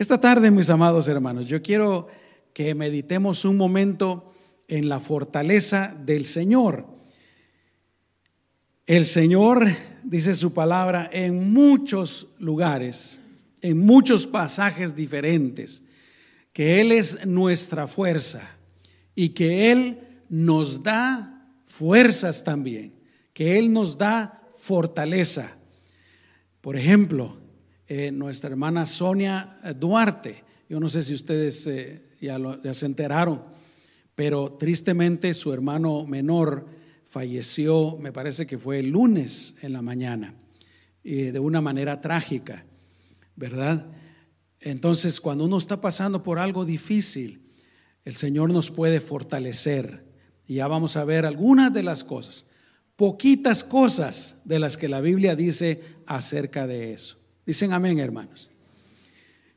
Esta tarde, mis amados hermanos, yo quiero que meditemos un momento en la fortaleza del Señor. El Señor, dice su palabra, en muchos lugares, en muchos pasajes diferentes, que Él es nuestra fuerza y que Él nos da fuerzas también, que Él nos da fortaleza. Por ejemplo, eh, nuestra hermana Sonia Duarte, yo no sé si ustedes eh, ya, ya se enteraron, pero tristemente su hermano menor falleció, me parece que fue el lunes en la mañana, de una manera trágica, ¿verdad? Entonces, cuando uno está pasando por algo difícil, el Señor nos puede fortalecer. Y ya vamos a ver algunas de las cosas, poquitas cosas de las que la Biblia dice acerca de eso. Dicen amén, hermanos.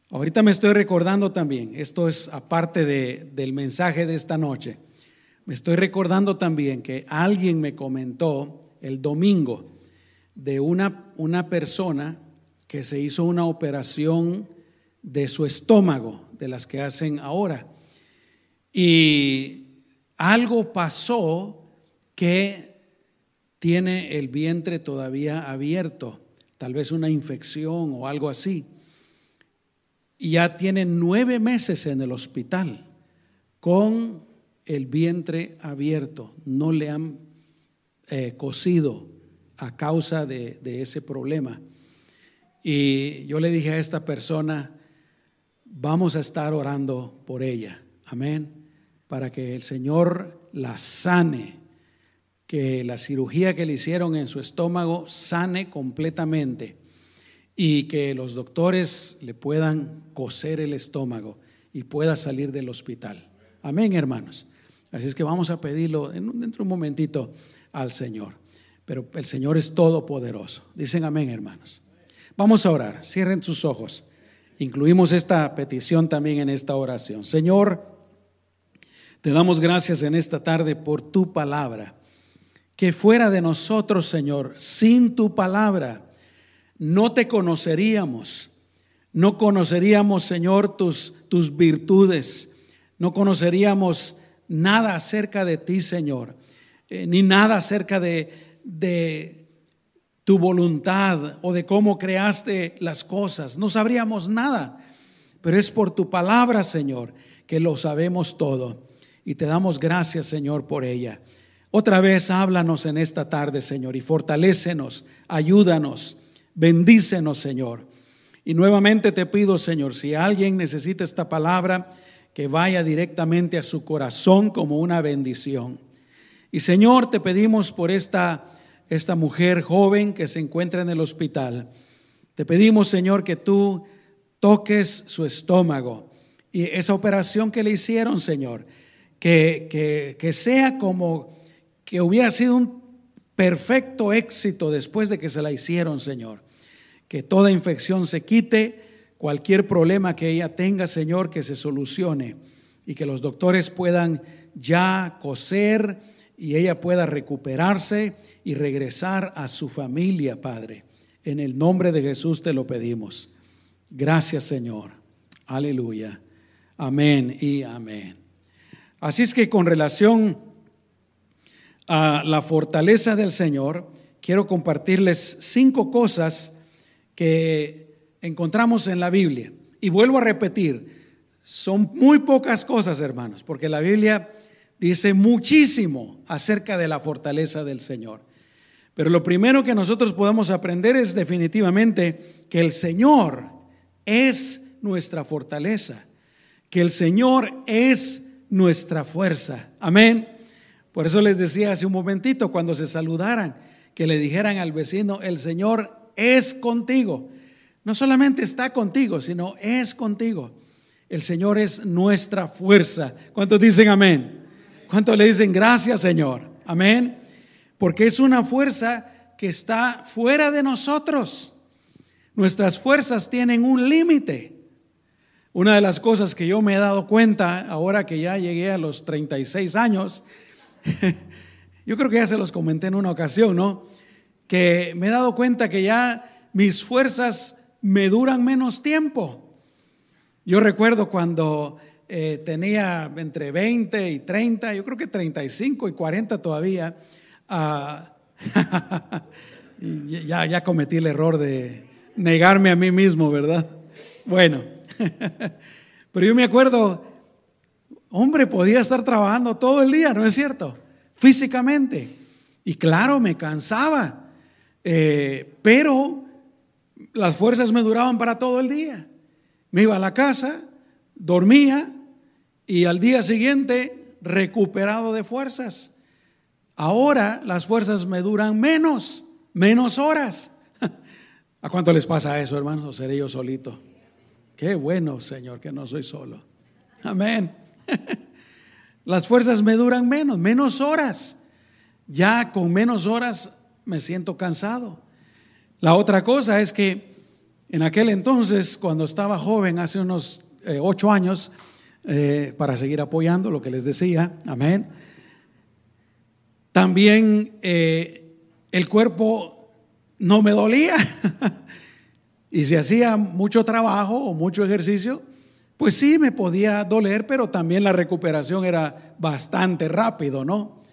Ahorita me estoy recordando también, esto es aparte de, del mensaje de esta noche, me estoy recordando también que alguien me comentó el domingo de una, una persona que se hizo una operación de su estómago, de las que hacen ahora. Y algo pasó que tiene el vientre todavía abierto, tal vez una infección o algo así y ya tiene nueve meses en el hospital con el vientre abierto. No le han eh, cosido a causa de, de ese problema. Y yo le dije a esta persona, vamos a estar orando por ella. Amén. Para que el Señor la sane, que la cirugía que le hicieron en su estómago sane completamente y que los doctores le puedan coser el estómago y pueda salir del hospital. Amén, hermanos. Así es que vamos a pedirlo dentro de un momentito al Señor. Pero el Señor es todopoderoso. Dicen amén, hermanos. Vamos a orar. Cierren sus ojos. Incluimos esta petición también en esta oración. Señor, te damos gracias en esta tarde por tu palabra. Que fuera de nosotros, Señor, sin tu palabra, no te conoceríamos. No conoceríamos, Señor, tus, tus virtudes. No conoceríamos nada acerca de ti, Señor. Eh, ni nada acerca de, de tu voluntad o de cómo creaste las cosas. No sabríamos nada. Pero es por tu palabra, Señor, que lo sabemos todo. Y te damos gracias, Señor, por ella. Otra vez háblanos en esta tarde, Señor, y fortalécenos, ayúdanos Bendícenos, Señor. Y nuevamente te pido, Señor, si alguien necesita esta palabra, que vaya directamente a su corazón como una bendición. Y Señor, te pedimos por esta, esta mujer joven que se encuentra en el hospital. Te pedimos, Señor, que tú toques su estómago y esa operación que le hicieron, Señor, que, que, que sea como que hubiera sido un perfecto éxito después de que se la hicieron, Señor. Que toda infección se quite, cualquier problema que ella tenga, Señor, que se solucione y que los doctores puedan ya coser y ella pueda recuperarse y regresar a su familia, Padre. En el nombre de Jesús te lo pedimos. Gracias, Señor. Aleluya. Amén y amén. Así es que con relación a la fortaleza del Señor, quiero compartirles cinco cosas que encontramos en la Biblia. Y vuelvo a repetir, son muy pocas cosas, hermanos, porque la Biblia dice muchísimo acerca de la fortaleza del Señor. Pero lo primero que nosotros podemos aprender es definitivamente que el Señor es nuestra fortaleza, que el Señor es nuestra fuerza. Amén. Por eso les decía hace un momentito, cuando se saludaran, que le dijeran al vecino, el Señor es contigo. No solamente está contigo, sino es contigo. El Señor es nuestra fuerza. ¿Cuántos dicen amén? ¿Cuántos le dicen gracias, Señor? Amén. Porque es una fuerza que está fuera de nosotros. Nuestras fuerzas tienen un límite. Una de las cosas que yo me he dado cuenta ahora que ya llegué a los 36 años Yo creo que ya se los comenté en una ocasión, ¿no? Que me he dado cuenta que ya mis fuerzas me duran menos tiempo. Yo recuerdo cuando eh, tenía entre 20 y 30, yo creo que 35 y 40 todavía, ah, ya, ya cometí el error de negarme a mí mismo, ¿verdad? Bueno, pero yo me acuerdo, hombre, podía estar trabajando todo el día, ¿no es cierto? Físicamente. Y claro, me cansaba, eh, pero las fuerzas me duraban para todo el día. Me iba a la casa, dormía y al día siguiente recuperado de fuerzas. Ahora las fuerzas me duran menos, menos horas. ¿A cuánto les pasa eso, hermanos? ¿O seré yo solito? Qué bueno, Señor, que no soy solo. Amén. Las fuerzas me duran menos, menos horas. Ya con menos horas me siento cansado. La otra cosa es que en aquel entonces, cuando estaba joven, hace unos eh, ocho años, eh, para seguir apoyando lo que les decía, amén. También eh, el cuerpo no me dolía. y si hacía mucho trabajo o mucho ejercicio, pues sí me podía doler, pero también la recuperación era bastante rápido, ¿no?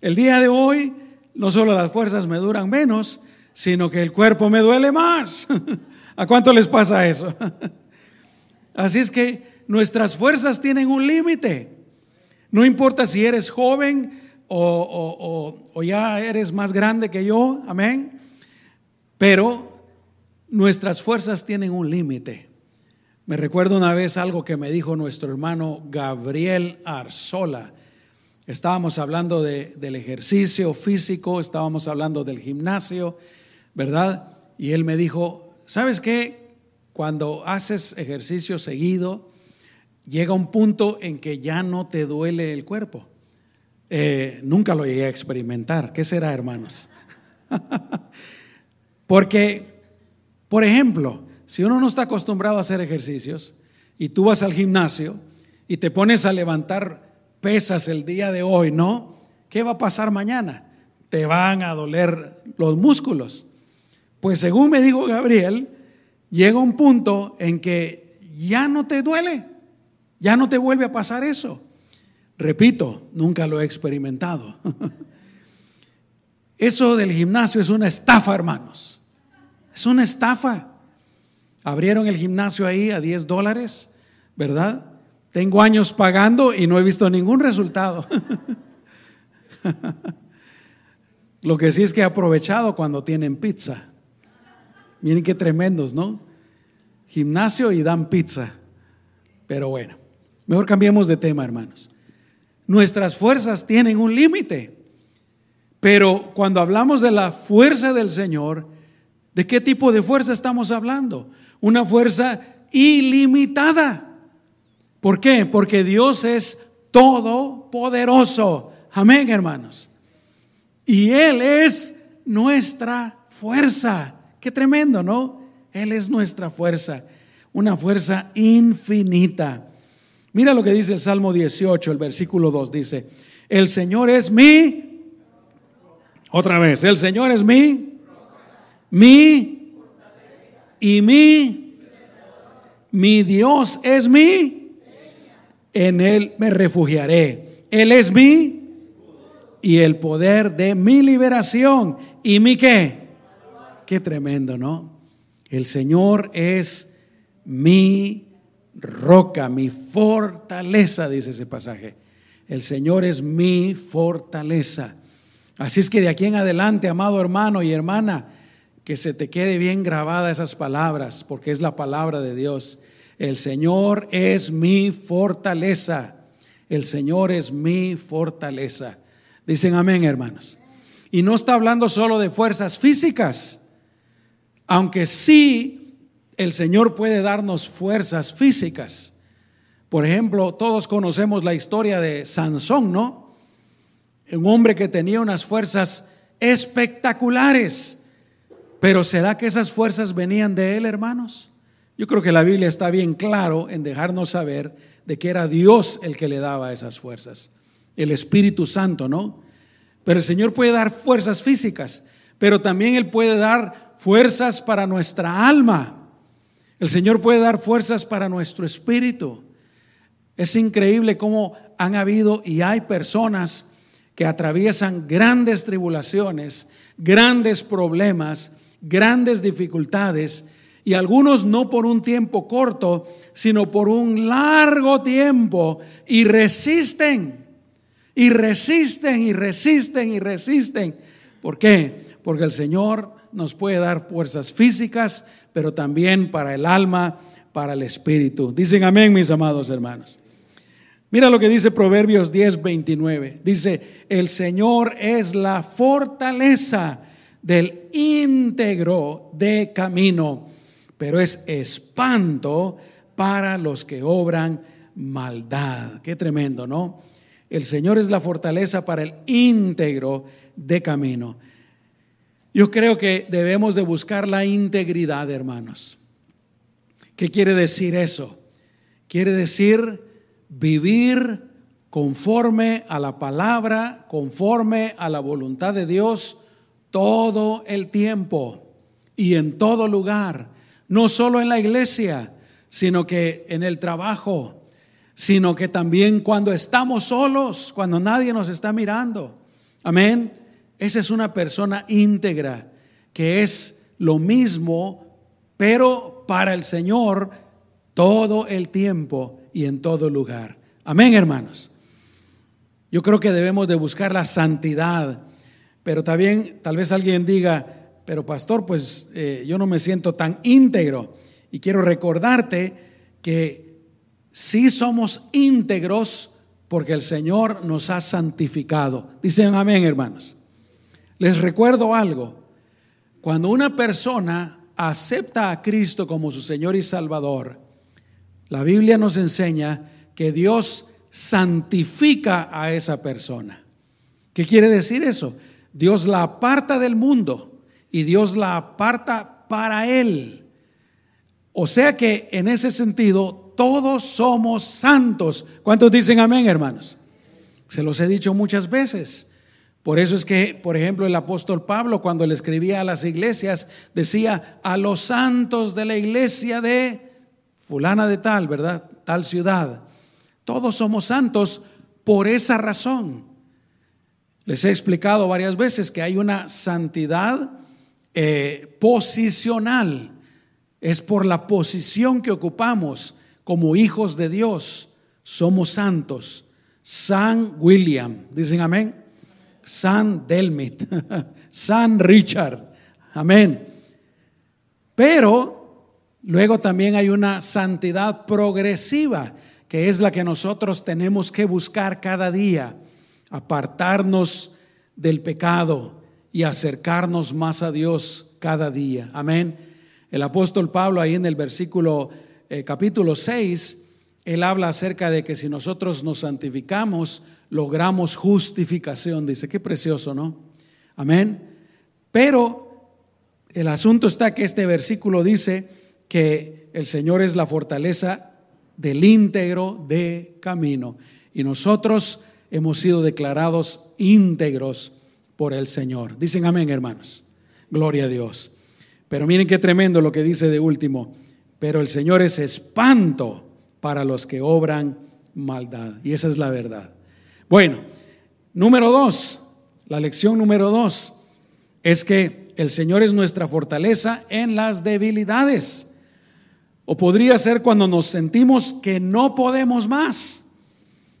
El día de hoy, no solo las fuerzas me duran menos, sino que el cuerpo me duele más. ¿A cuánto les pasa eso? Así es que nuestras fuerzas tienen un límite. No importa si eres joven o, ya eres más grande que yo, amén. Pero nuestras fuerzas tienen un límite. Me recuerdo una vez algo que me dijo nuestro hermano Gabriel Arzola. Estábamos hablando del ejercicio físico, estábamos hablando del gimnasio, ¿verdad? Y él me dijo, ¿sabes qué? Cuando haces ejercicio seguido, llega un punto en que ya no te duele el cuerpo. Eh, nunca lo llegué a experimentar. ¿Qué será, hermanos? Porque, por ejemplo, si uno no está acostumbrado a hacer ejercicios y tú vas al gimnasio y te pones a levantar pesas el día de hoy, ¿no? ¿Qué va a pasar mañana? Te van a doler los músculos. Pues según me dijo Gabriel, llega un punto en que ya no te duele. Ya no te vuelve a pasar eso. Repito, nunca lo he experimentado. Eso del gimnasio es una estafa, hermanos. Es una estafa. Abrieron el gimnasio ahí a 10 dólares, ¿verdad? Tengo años pagando y no he visto ningún resultado. Lo que sí es que he aprovechado cuando tienen pizza. Miren qué tremendos, ¿no? Gimnasio y dan pizza. Pero bueno. Mejor cambiemos de tema, hermanos. Nuestras fuerzas tienen un límite. Pero cuando hablamos de la fuerza del Señor, ¿de qué tipo de fuerza estamos hablando? Una fuerza ilimitada. ¿Por qué? Porque Dios es todopoderoso. Amén, hermanos. Y Él es nuestra fuerza. Qué tremendo, ¿no? Él es nuestra fuerza. Una fuerza infinita. Mira lo que dice el Salmo 18, el versículo 2. Dice, el Señor es mi, otra vez, el Señor es mi, mi y mi, mi Dios es mi, en Él me refugiaré. Él es mi y el poder de mi liberación. ¿Y mi qué? Qué tremendo, ¿no? El Señor es mi roca, mi fortaleza, dice ese pasaje. El Señor es mi fortaleza. Así es que de aquí en adelante, amado hermano y hermana, que se te quede bien grabada esas palabras, porque es la palabra de Dios. El Señor es mi fortaleza. El Señor es mi fortaleza. Dicen amén, hermanos. Y no está hablando solo de fuerzas físicas, aunque sí el Señor puede darnos fuerzas físicas. Por ejemplo, todos conocemos la historia de Sansón, ¿no? Un hombre que tenía unas fuerzas espectaculares. Pero ¿será que esas fuerzas venían de él, hermanos? Yo creo que la Biblia está bien claro en dejarnos saber de que era Dios el que le daba esas fuerzas, el Espíritu Santo, ¿no? Pero el Señor puede dar fuerzas físicas, pero también Él puede dar fuerzas para nuestra alma El Señor puede dar fuerzas para nuestro espíritu. Es increíble cómo han habido y hay personas que atraviesan grandes tribulaciones, grandes problemas, grandes dificultades, y algunos no por un tiempo corto, sino por un largo tiempo, y resisten, y resisten, y resisten, y resisten. ¿Por qué? Porque el Señor nos puede dar fuerzas físicas, pero también para el alma, para el espíritu. Dicen amén, mis amados hermanos. Mira lo que dice Proverbios 10, 29. Dice, el Señor es la fortaleza del íntegro de camino, pero es espanto para los que obran maldad. Qué tremendo, ¿no? El Señor es la fortaleza para el íntegro de camino. Yo creo que debemos de buscar la integridad, hermanos. ¿Qué quiere decir eso? Quiere decir vivir conforme a la palabra, conforme a la voluntad de Dios todo el tiempo y en todo lugar, no solo en la iglesia, sino que en el trabajo, sino que también cuando estamos solos, cuando nadie nos está mirando. Amén. Esa es una persona íntegra, que es lo mismo, pero para el Señor todo el tiempo y en todo lugar. Amén, hermanos. Yo creo que debemos de buscar la santidad, pero también tal vez alguien diga, pero pastor, pues eh, yo no me siento tan íntegro. Y quiero recordarte que sí somos íntegros porque el Señor nos ha santificado. Dicen amén, hermanos. Les recuerdo algo. Cuando una persona acepta a Cristo como su Señor y Salvador, la Biblia nos enseña que Dios santifica a esa persona. ¿Qué quiere decir eso? Dios la aparta del mundo y Dios la aparta para Él. O sea que en ese sentido todos somos santos. ¿Cuántos dicen amén, hermanos? Se los he dicho muchas veces. Por eso es que, por ejemplo, el apóstol Pablo cuando le escribía a las iglesias decía a los santos de la iglesia de fulana de tal, ¿verdad? Tal ciudad. Todos somos santos por esa razón. Les he explicado varias veces que hay una santidad eh, posicional. Es por la posición que ocupamos como hijos de Dios. Somos santos. San William, dicen amén. San Delmit, San Richard, amén. Pero Luego también hay una santidad progresiva, que es la que nosotros tenemos que buscar cada día, apartarnos del pecado y acercarnos más a Dios cada día. Amén. El apóstol Pablo ahí en el versículo eh, capítulo 6, él habla acerca de que si nosotros nos santificamos, logramos justificación. Dice, qué precioso, ¿no? Amén. Pero el asunto está que este versículo dice, que el Señor es la fortaleza del íntegro de camino. Y nosotros hemos sido declarados íntegros por el Señor. Dicen amén, hermanos. Gloria a Dios. Pero miren qué tremendo lo que dice de último. Pero el Señor es espanto para los que obran maldad. Y esa es la verdad. Bueno, número dos, la lección número dos es que el Señor es nuestra fortaleza en las debilidades. O podría ser cuando nos sentimos que no podemos más.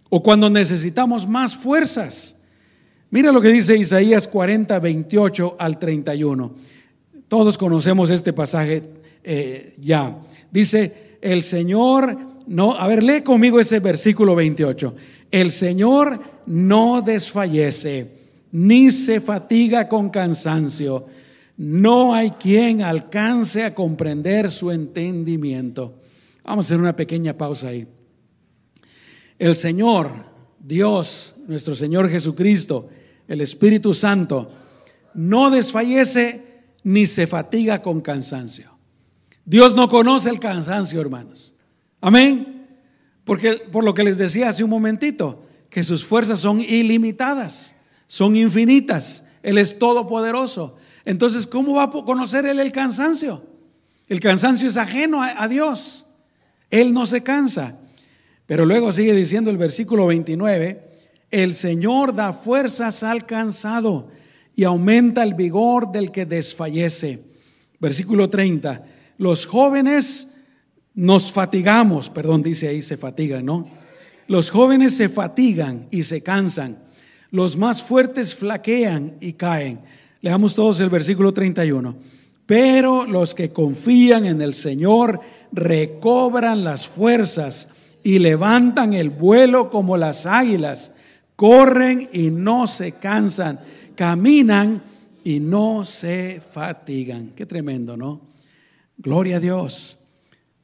O cuando necesitamos más fuerzas. Mira lo que dice Isaías 40, 28 al 31. Todos conocemos este pasaje eh, ya. Dice, el Señor no, a ver, lee conmigo ese versículo 28. El Señor no desfallece, ni se fatiga con cansancio no hay quien alcance a comprender su entendimiento. Vamos a hacer una pequeña pausa ahí. El Señor, Dios, nuestro Señor Jesucristo, el Espíritu Santo, no desfallece ni se fatiga con cansancio. Dios no conoce el cansancio, hermanos. Amén. Porque por lo que les decía hace un momentito, que sus fuerzas son ilimitadas, son infinitas. Él es todopoderoso. Entonces, ¿cómo va a conocer él el cansancio? El cansancio es ajeno a, a Dios. Él no se cansa. Pero luego sigue diciendo el versículo 29, el Señor da fuerzas al cansado y aumenta el vigor del que desfallece. Versículo 30, los jóvenes nos fatigamos, perdón, dice ahí se fatigan, ¿no? Los jóvenes se fatigan y se cansan, los más fuertes flaquean y caen. Leamos todos el versículo 31. Pero los que confían en el Señor recobran las fuerzas y levantan el vuelo como las águilas, corren y no se cansan, caminan y no se fatigan. Qué tremendo, ¿no? Gloria a Dios.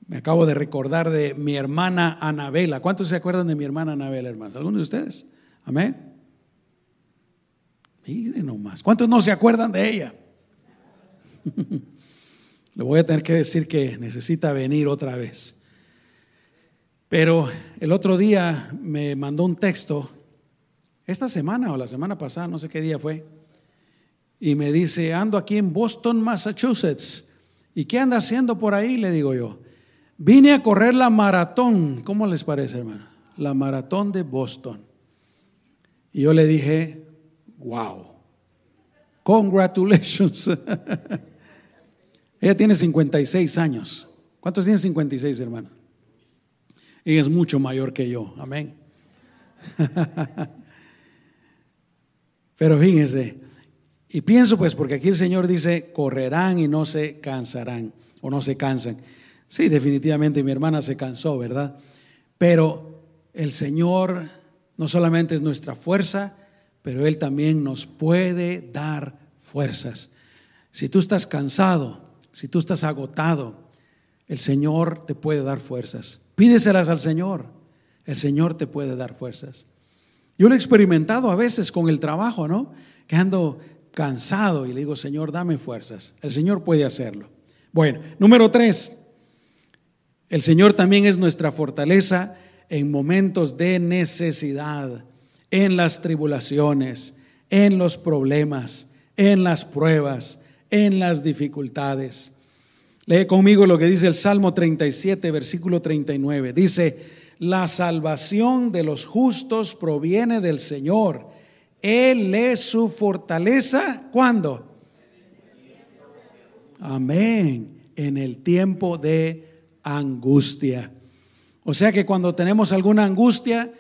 Me acabo de recordar de mi hermana Anabela. ¿Cuántos se acuerdan de mi hermana Anabela, hermanos? ¿Algunos de ustedes? Amén. Miren nomás. ¿Cuántos no se acuerdan de ella? Le voy a tener que decir que necesita venir otra vez. Pero el otro día me mandó un texto, esta semana o la semana pasada, no sé qué día fue, y me dice, ando aquí en Boston, Massachusetts. ¿Y qué anda haciendo por ahí? Le digo yo. Vine a correr la maratón. ¿Cómo les parece, hermano? La maratón de Boston. Y yo le dije, wow, congratulations. Ella tiene 56 años. ¿Cuántos tienen 56, hermano? Ella es mucho mayor que yo. Amén. Pero fíjense, y pienso pues, porque aquí el Señor dice, correrán y no se cansarán, o no se cansan. Sí, definitivamente mi hermana se cansó, ¿verdad? Pero el Señor no solamente es nuestra fuerza, pero Él también nos puede dar fuerzas. Si tú estás cansado, si tú estás agotado, el Señor te puede dar fuerzas. Pídeselas al Señor. El Señor te puede dar fuerzas. Yo lo he experimentado a veces con el trabajo, ¿no? Que ando cansado y le digo, Señor, dame fuerzas. El Señor puede hacerlo. Bueno, número tres, el Señor también es nuestra fortaleza en momentos de necesidad, en las tribulaciones, en los problemas, en las pruebas, en las dificultades. Lee conmigo lo que dice el Salmo 37, versículo 39. Dice, la salvación de los justos proviene del Señor. Él es su fortaleza. ¿Cuándo? Amén. En el tiempo de angustia. O sea que cuando tenemos alguna angustia,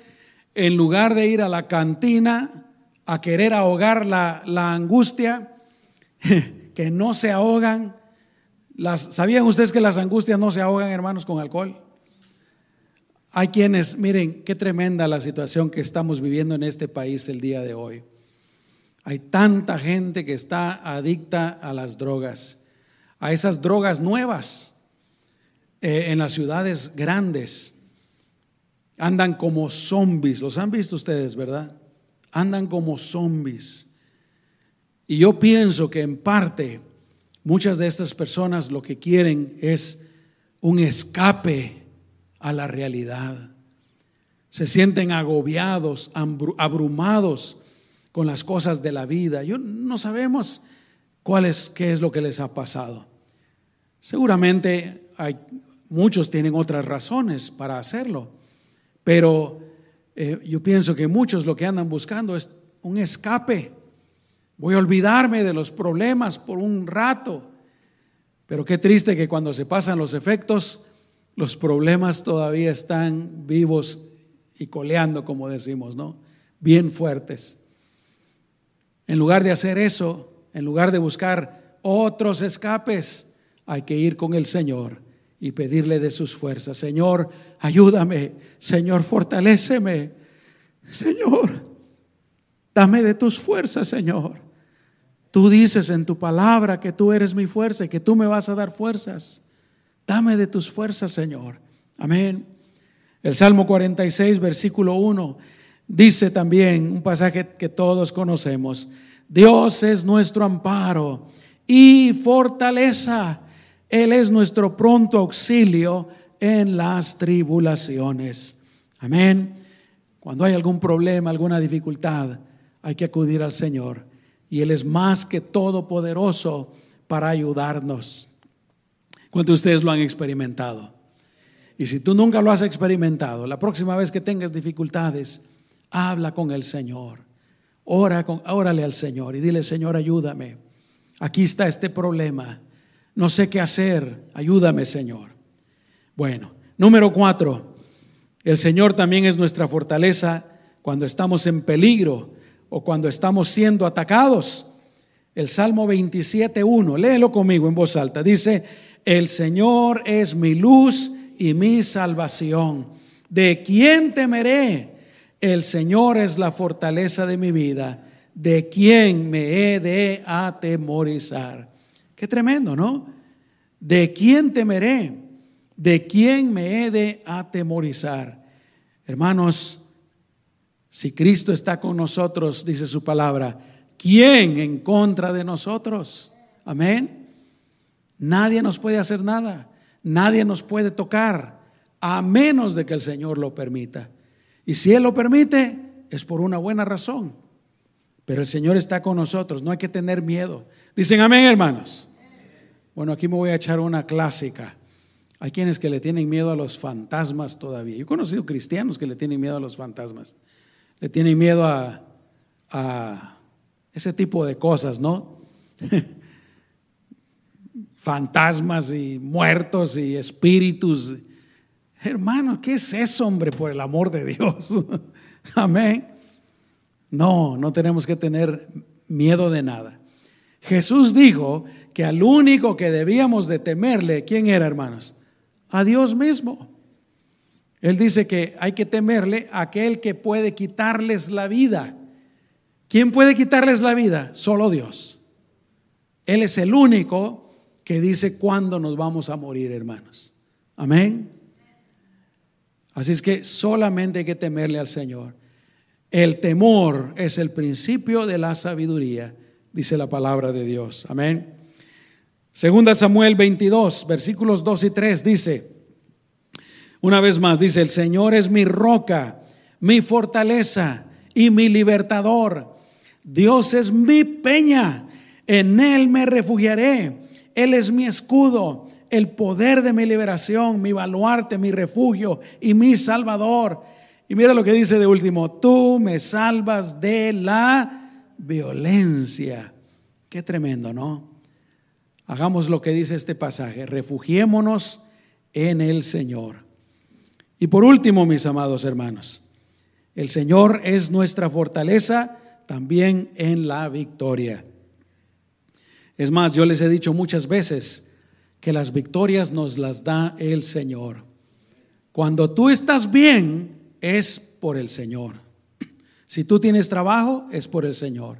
en lugar de ir a la cantina a querer ahogar la, la angustia, que no se ahogan, las, ¿sabían ustedes que las angustias no se ahogan, hermanos, con alcohol? Hay quienes, miren, qué tremenda la situación que estamos viviendo en este país el día de hoy. Hay tanta gente que está adicta a las drogas, a esas drogas nuevas eh, en las ciudades grandes. Andan como zombies, los han visto ustedes, ¿verdad? Andan como zombies. Y yo pienso que en parte muchas de estas personas lo que quieren es un escape a la realidad. Se sienten agobiados, abrumados con las cosas de la vida. Yo no sabemos cuál es, qué es lo que les ha pasado. Seguramente hay Muchos tienen otras razones para hacerlo, pero eh, yo pienso que muchos lo que andan buscando es un escape. Voy a olvidarme de los problemas por un rato. Pero qué triste que cuando se pasan los efectos, los problemas todavía están vivos y coleando, como decimos, ¿no? Bien fuertes. En lugar de hacer eso, en lugar de buscar otros escapes, hay que ir con el Señor y pedirle de sus fuerzas. Señor, ayúdame. Señor, fortaléceme. Señor, dame de tus fuerzas, Señor. Tú dices en tu palabra que tú eres mi fuerza y que tú me vas a dar fuerzas. Dame de tus fuerzas, Señor. Amén. El Salmo 46, versículo 1, dice también un pasaje que todos conocemos. Dios es nuestro amparo y fortaleza él es nuestro pronto auxilio en las tribulaciones. Amén. Cuando hay algún problema, alguna dificultad, hay que acudir al Señor. Y Él es más que todopoderoso para ayudarnos. ¿Cuántos de ustedes lo han experimentado? Y si tú nunca lo has experimentado, la próxima vez que tengas dificultades, habla con el Señor. Ora con, órale al Señor y dile, Señor, ayúdame. Aquí está este problema. No sé qué hacer. Ayúdame, Señor. Bueno, número cuatro. El Señor también es nuestra fortaleza cuando estamos en peligro o cuando estamos siendo atacados. El Salmo 27.1, léelo conmigo en voz alta. Dice, el Señor es mi luz y mi salvación. ¿De quién temeré? El Señor es la fortaleza de mi vida. ¿De quién me he de atemorizar? Qué tremendo, ¿no? ¿De quién temeré? ¿De quién me he de atemorizar? Hermanos, si Cristo está con nosotros, dice su palabra, ¿quién en contra de nosotros? Amén. Nadie nos puede hacer nada. Nadie nos puede tocar a menos de que el Señor lo permita. Y si Él lo permite, es por una buena razón. Pero el Señor está con nosotros, no hay que tener miedo. Dicen amén, hermanos. Bueno, aquí me voy a echar una clásica. Hay quienes que le tienen miedo a los fantasmas todavía. Yo he conocido cristianos que le tienen miedo a los fantasmas. Le tienen miedo a, a ese tipo de cosas, ¿no? fantasmas y muertos y espíritus. Hermano, ¿qué es eso, hombre, por el amor de Dios? Amén. No, no tenemos que tener miedo de nada. Jesús dijo que al único que debíamos de temerle, ¿quién era, hermanos? A Dios mismo. Él dice que hay que temerle a aquel que puede quitarles la vida. ¿Quién puede quitarles la vida? Solo Dios. Él es el único que dice cuándo nos vamos a morir, hermanos. Amén. Así es que solamente hay que temerle al Señor. El temor es el principio de la sabiduría, dice la palabra de Dios. Amén. Segunda Samuel 22, versículos 2 y 3 dice, una vez más, dice, el Señor es mi roca, mi fortaleza y mi libertador. Dios es mi peña, en Él me refugiaré él es mi escudo, el poder de mi liberación, mi baluarte, mi refugio y mi salvador. Y mira lo que dice de último, tú me salvas de la violencia. Qué tremendo, ¿no? Hagamos lo que dice este pasaje, refugiémonos en el Señor. Y por último, mis amados hermanos, el Señor es nuestra fortaleza también en la victoria. Es más, yo les he dicho muchas veces que las victorias nos las da el Señor. Cuando tú estás bien, es por el Señor. Si tú tienes trabajo, es por el Señor.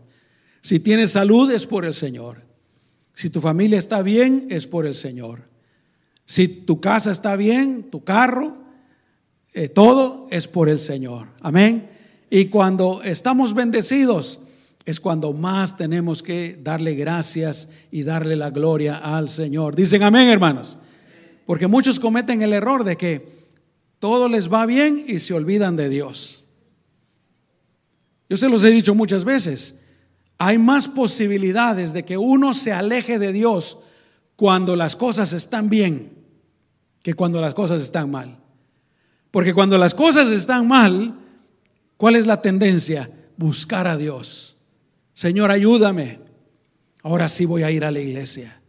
Si tienes salud, es por el Señor. Si tu familia está bien, es por el Señor. Si tu casa está bien, tu carro, eh, todo es por el Señor. Amén. Y cuando estamos bendecidos, es cuando más tenemos que darle gracias y darle la gloria al Señor. Dicen amén, hermanos. Porque muchos cometen el error de que todo les va bien y se olvidan de Dios. Yo se los he dicho muchas veces. Hay más posibilidades de que uno se aleje de Dios cuando las cosas están bien que cuando las cosas están mal. Porque cuando las cosas están mal, ¿cuál es la tendencia? Buscar a Dios Señor, ayúdame. Ahora sí voy a ir a la iglesia.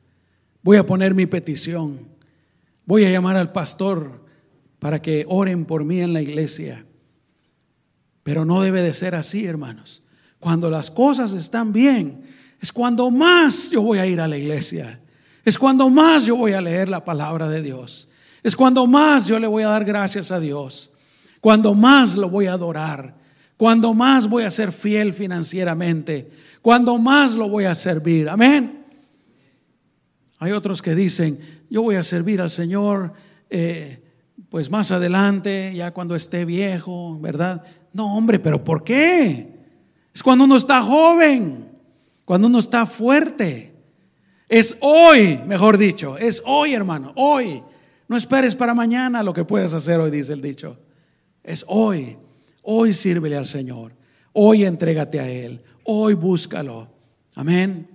Voy a poner mi petición. Voy a llamar al pastor para que oren por mí en la iglesia. Pero no debe de ser así, hermanos. Cuando las cosas están bien, es cuando más yo voy a ir a la iglesia. Es cuando más yo voy a leer la palabra de Dios. Es cuando más yo le voy a dar gracias a Dios. Cuando más lo voy a adorar cuando más voy a ser fiel financieramente, cuando más lo voy a servir. Amén. Hay otros que dicen, yo voy a servir al Señor, eh, pues más adelante, ya cuando esté viejo, ¿verdad? No, hombre, pero ¿por qué? Es cuando uno está joven, cuando uno está fuerte. Es hoy, mejor dicho, es hoy, hermano, hoy. No esperes para mañana lo que puedes hacer hoy, dice el dicho. Es hoy. Hoy sírvele al Señor. Hoy entrégate a Él. Hoy búscalo. Amén.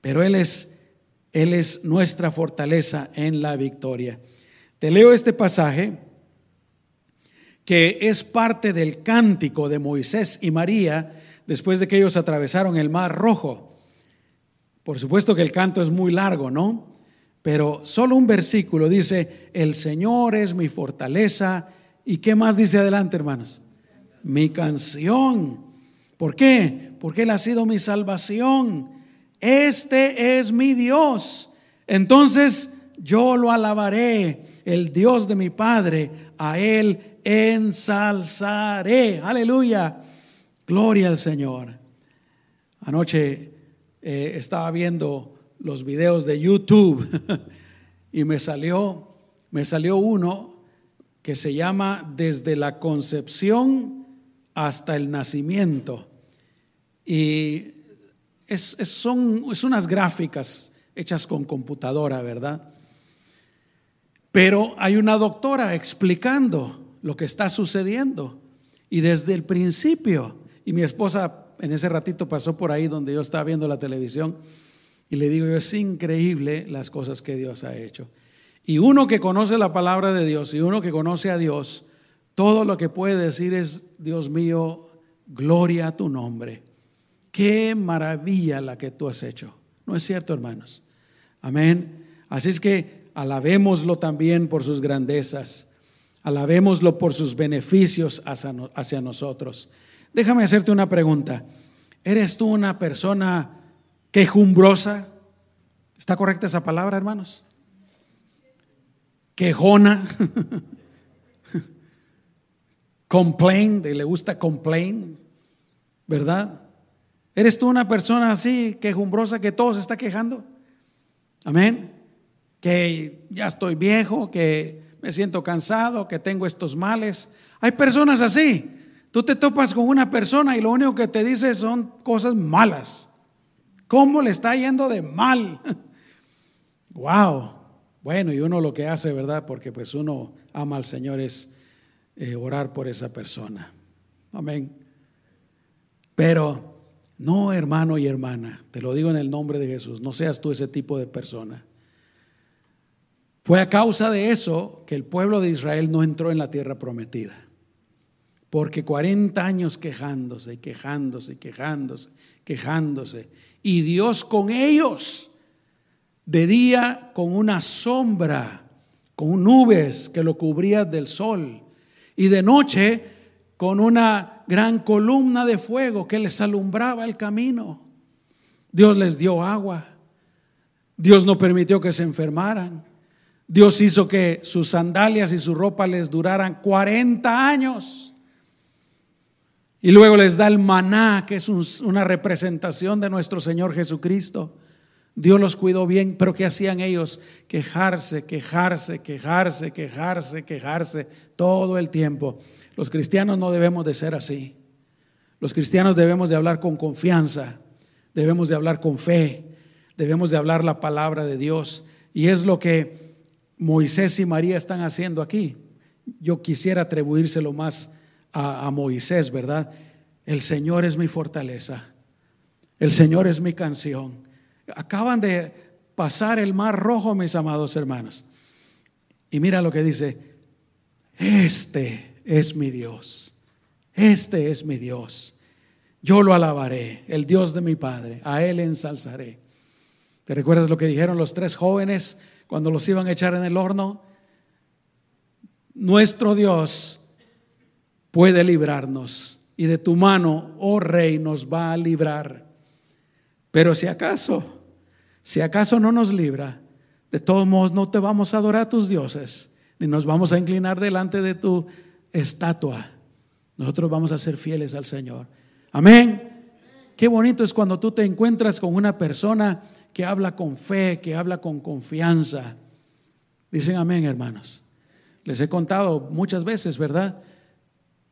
Pero Él es Él es nuestra fortaleza en la victoria. Te leo este pasaje que es parte del cántico de Moisés y María después de que ellos atravesaron el mar rojo. Por supuesto que el canto es muy largo, ¿no? Pero solo un versículo dice, el Señor es mi fortaleza. ¿Y qué más dice adelante, hermanos? Mi canción. ¿Por qué? Porque Él ha sido mi salvación. Este es mi Dios. Entonces yo lo alabaré, el Dios de mi Padre, a Él ensalzaré. Aleluya. Gloria al Señor. Anoche eh, estaba viendo los videos de YouTube y me salió, me salió uno que se llama Desde la concepción hasta el nacimiento. Y es, son es unas gráficas hechas con computadora, ¿verdad? Pero hay una doctora explicando lo que está sucediendo. Y desde el principio, y mi esposa en ese ratito pasó por ahí donde yo estaba viendo la televisión, y le digo, es increíble las cosas que Dios ha hecho. Y uno que conoce la palabra de Dios y uno que conoce a Dios, todo lo que puede decir es, Dios mío, gloria a tu nombre. Qué maravilla la que tú has hecho. ¿No es cierto, hermanos? Amén. Así es que alabémoslo también por sus grandezas. Alabémoslo por sus beneficios hacia, nosotros. Déjame hacerte una pregunta. ¿Eres tú una persona quejumbrosa? ¿Está correcta esa palabra, hermanos? Quejona. complain, le gusta complain, ¿verdad? ¿Eres tú una persona así, quejumbrosa, que todo se está quejando? Amén. Que ya estoy viejo, que me siento cansado, que tengo estos males. Hay personas así. Tú te topas con una persona y lo único que te dice son cosas malas. ¿Cómo le está yendo de mal? wow. Bueno, y uno lo que hace, ¿verdad? Porque pues uno ama al Señor es eh, orar por esa persona. Amén. Pero no, hermano y hermana, te lo digo en el nombre de Jesús, no seas tú ese tipo de persona. Fue a causa de eso que el pueblo de Israel no entró en la tierra prometida. Porque 40 años quejándose, quejándose, quejándose, quejándose. Y Dios con ellos, de día con una sombra, con nubes que lo cubría del sol. Y de noche con una gran columna de fuego que les alumbraba el camino. Dios les dio agua. Dios no permitió que se enfermaran. Dios hizo que sus sandalias y su ropa les duraran 40 años. Y luego les da el maná, que es una representación de nuestro Señor Jesucristo. Dios los cuidó bien, pero ¿qué hacían ellos? Quejarse, quejarse, quejarse, quejarse, quejarse todo el tiempo. Los cristianos no debemos de ser así. Los cristianos debemos de hablar con confianza, debemos de hablar con fe, debemos de hablar la palabra de Dios. Y es lo que Moisés y María están haciendo aquí. Yo quisiera atribuírselo más a, Moisés, ¿verdad? El Señor es mi fortaleza, el Señor es mi canción. Acaban de pasar el mar rojo, mis amados hermanos. Y mira lo que dice, este es mi Dios. Este es mi Dios. Yo lo alabaré, el Dios de mi Padre. A Él ensalzaré. ¿Te recuerdas lo que dijeron los tres jóvenes cuando los iban a echar en el horno? Nuestro Dios puede librarnos y de tu mano, oh Rey, nos va a librar. Pero si acaso, si acaso no nos libra, de todos modos no te vamos a adorar a tus dioses, ni nos vamos a inclinar delante de tu estatua. Nosotros vamos a ser fieles al Señor. Amén. Qué bonito es cuando tú te encuentras con una persona que habla con fe, que habla con confianza. Dicen amén, hermanos. Les he contado muchas veces, ¿verdad?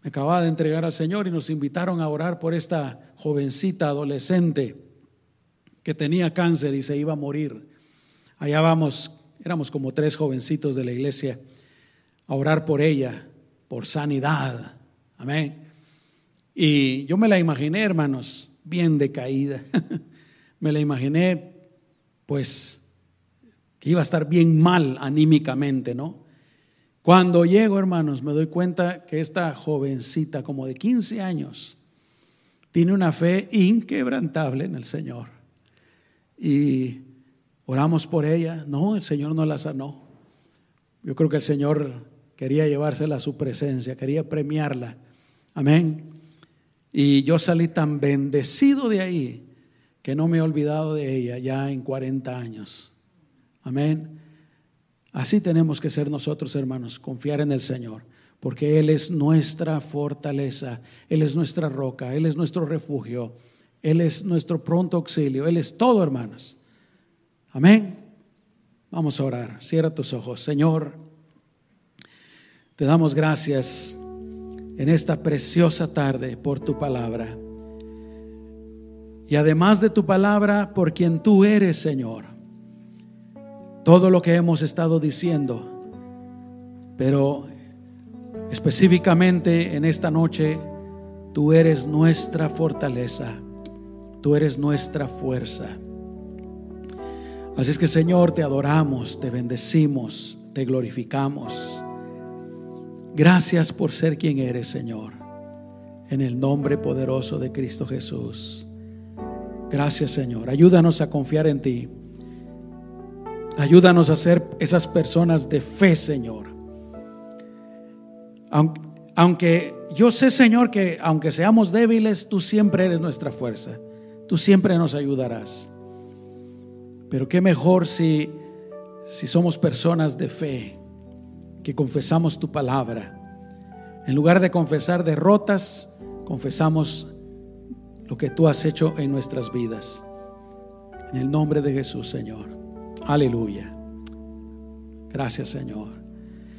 Me acababa de entregar al Señor y nos invitaron a orar por esta jovencita adolescente que tenía cáncer y se iba a morir. Allá vamos, éramos como tres jovencitos de la iglesia a orar por ella por sanidad. Amén. Y yo me la imaginé, hermanos, bien decaída. me la imaginé, pues, que iba a estar bien mal anímicamente, ¿no? Cuando llego, hermanos, me doy cuenta que esta jovencita, como de 15 años, tiene una fe inquebrantable en el Señor. Y oramos por ella. No, el Señor no la sanó. Yo creo que el Señor quería llevársela a su presencia, quería premiarla. Amén. Y yo salí tan bendecido de ahí que no me he olvidado de ella ya en 40 años. Amén. Así tenemos que ser nosotros, hermanos, confiar en el Señor, porque Él es nuestra fortaleza, Él es nuestra roca, Él es nuestro refugio, Él es nuestro pronto auxilio, Él es todo, hermanos. Amén. Vamos a orar. Cierra tus ojos. Señor, te damos gracias en esta preciosa tarde por tu palabra. Y además de tu palabra, por quien tú eres, Señor. Todo lo que hemos estado diciendo. Pero específicamente en esta noche, tú eres nuestra fortaleza. Tú eres nuestra fuerza. Así es que Señor, te adoramos, te bendecimos, te glorificamos. Gracias por ser quien eres, Señor. En el nombre poderoso de Cristo Jesús. Gracias, Señor. Ayúdanos a confiar en ti. Ayúdanos a ser esas personas de fe, Señor. Aunque yo sé, Señor, que aunque seamos débiles, tú siempre eres nuestra fuerza. Tú siempre nos ayudarás. Pero qué mejor si, si somos personas de fe, que confesamos tu palabra. En lugar de confesar derrotas, confesamos lo que tú has hecho en nuestras vidas. En el nombre de Jesús, Señor. Aleluya. Gracias, Señor.